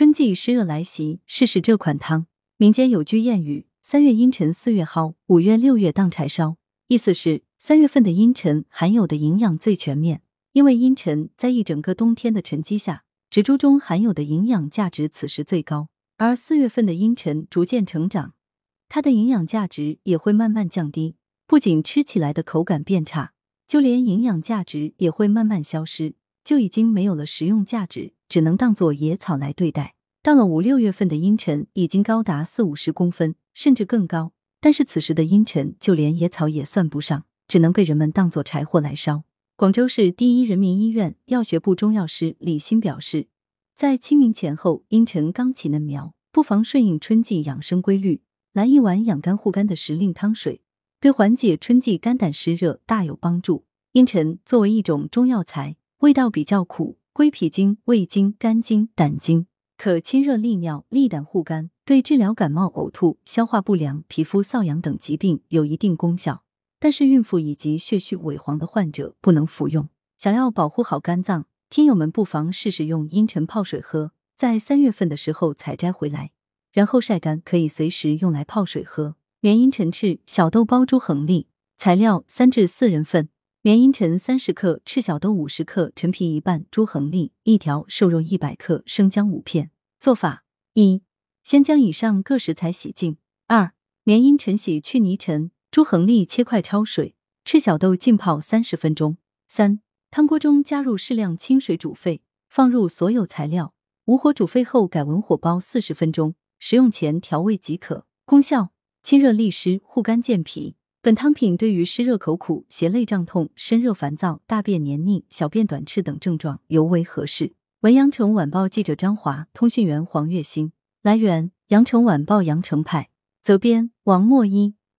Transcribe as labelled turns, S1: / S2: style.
S1: 春季湿热来袭，试试这款汤。民间有句谚语：“三月阴沉，四月蒿，五月六月当柴烧。”意思是三月份的阴沉含有的营养最全面，因为阴沉在一整个冬天的沉积下，植株中含有的营养价值此时最高。而四月份的阴沉逐渐成长，它的营养价值也会慢慢降低，不仅吃起来的口感变差，就连营养价值也会慢慢消失。就已经没有了食用价值，只能当做野草来对待。到了五六月份的阴沉已经高达四五十公分，甚至更高。但是此时的阴沉就连野草也算不上，只能被人们当做柴火来烧。广州市第一人民医院药学部中药师李欣表示，在清明前后阴沉刚起嫩苗，不妨顺应春季养生规律，来一碗养肝护肝的时令汤水，对缓解春季肝胆湿热大有帮助。阴沉作为一种中药材。味道比较苦，归脾经、胃经、肝经、胆经，可清热利尿、利胆护肝，对治疗感冒、呕吐、消化不良、皮肤瘙痒等疾病有一定功效。但是孕妇以及血虚萎黄的患者不能服用。想要保护好肝脏，听友们不妨试试用阴沉泡水喝，在三月份的时候采摘回来，然后晒干，可以随时用来泡水喝。原阴陈赤小豆包猪横粒，材料三至四人份。绵阴陈三十克，赤小豆五十克，陈皮一半，猪横粒一条，瘦肉一百克，生姜五片。做法：一、先将以上各食材洗净；二、绵阴陈洗去泥尘，猪横粒切块焯水，赤小豆浸泡三十分钟。三、汤锅中加入适量清水煮沸，放入所有材料，无火煮沸后改文火煲四十分钟，食用前调味即可。功效：清热利湿，护肝健脾。本汤品对于湿热口苦、胁肋胀痛、身热烦躁、大便黏腻、小便短赤等症状尤为合适。文阳城晚报记者张华，通讯员黄月星。来源：阳城晚报阳城派。责编：王墨一。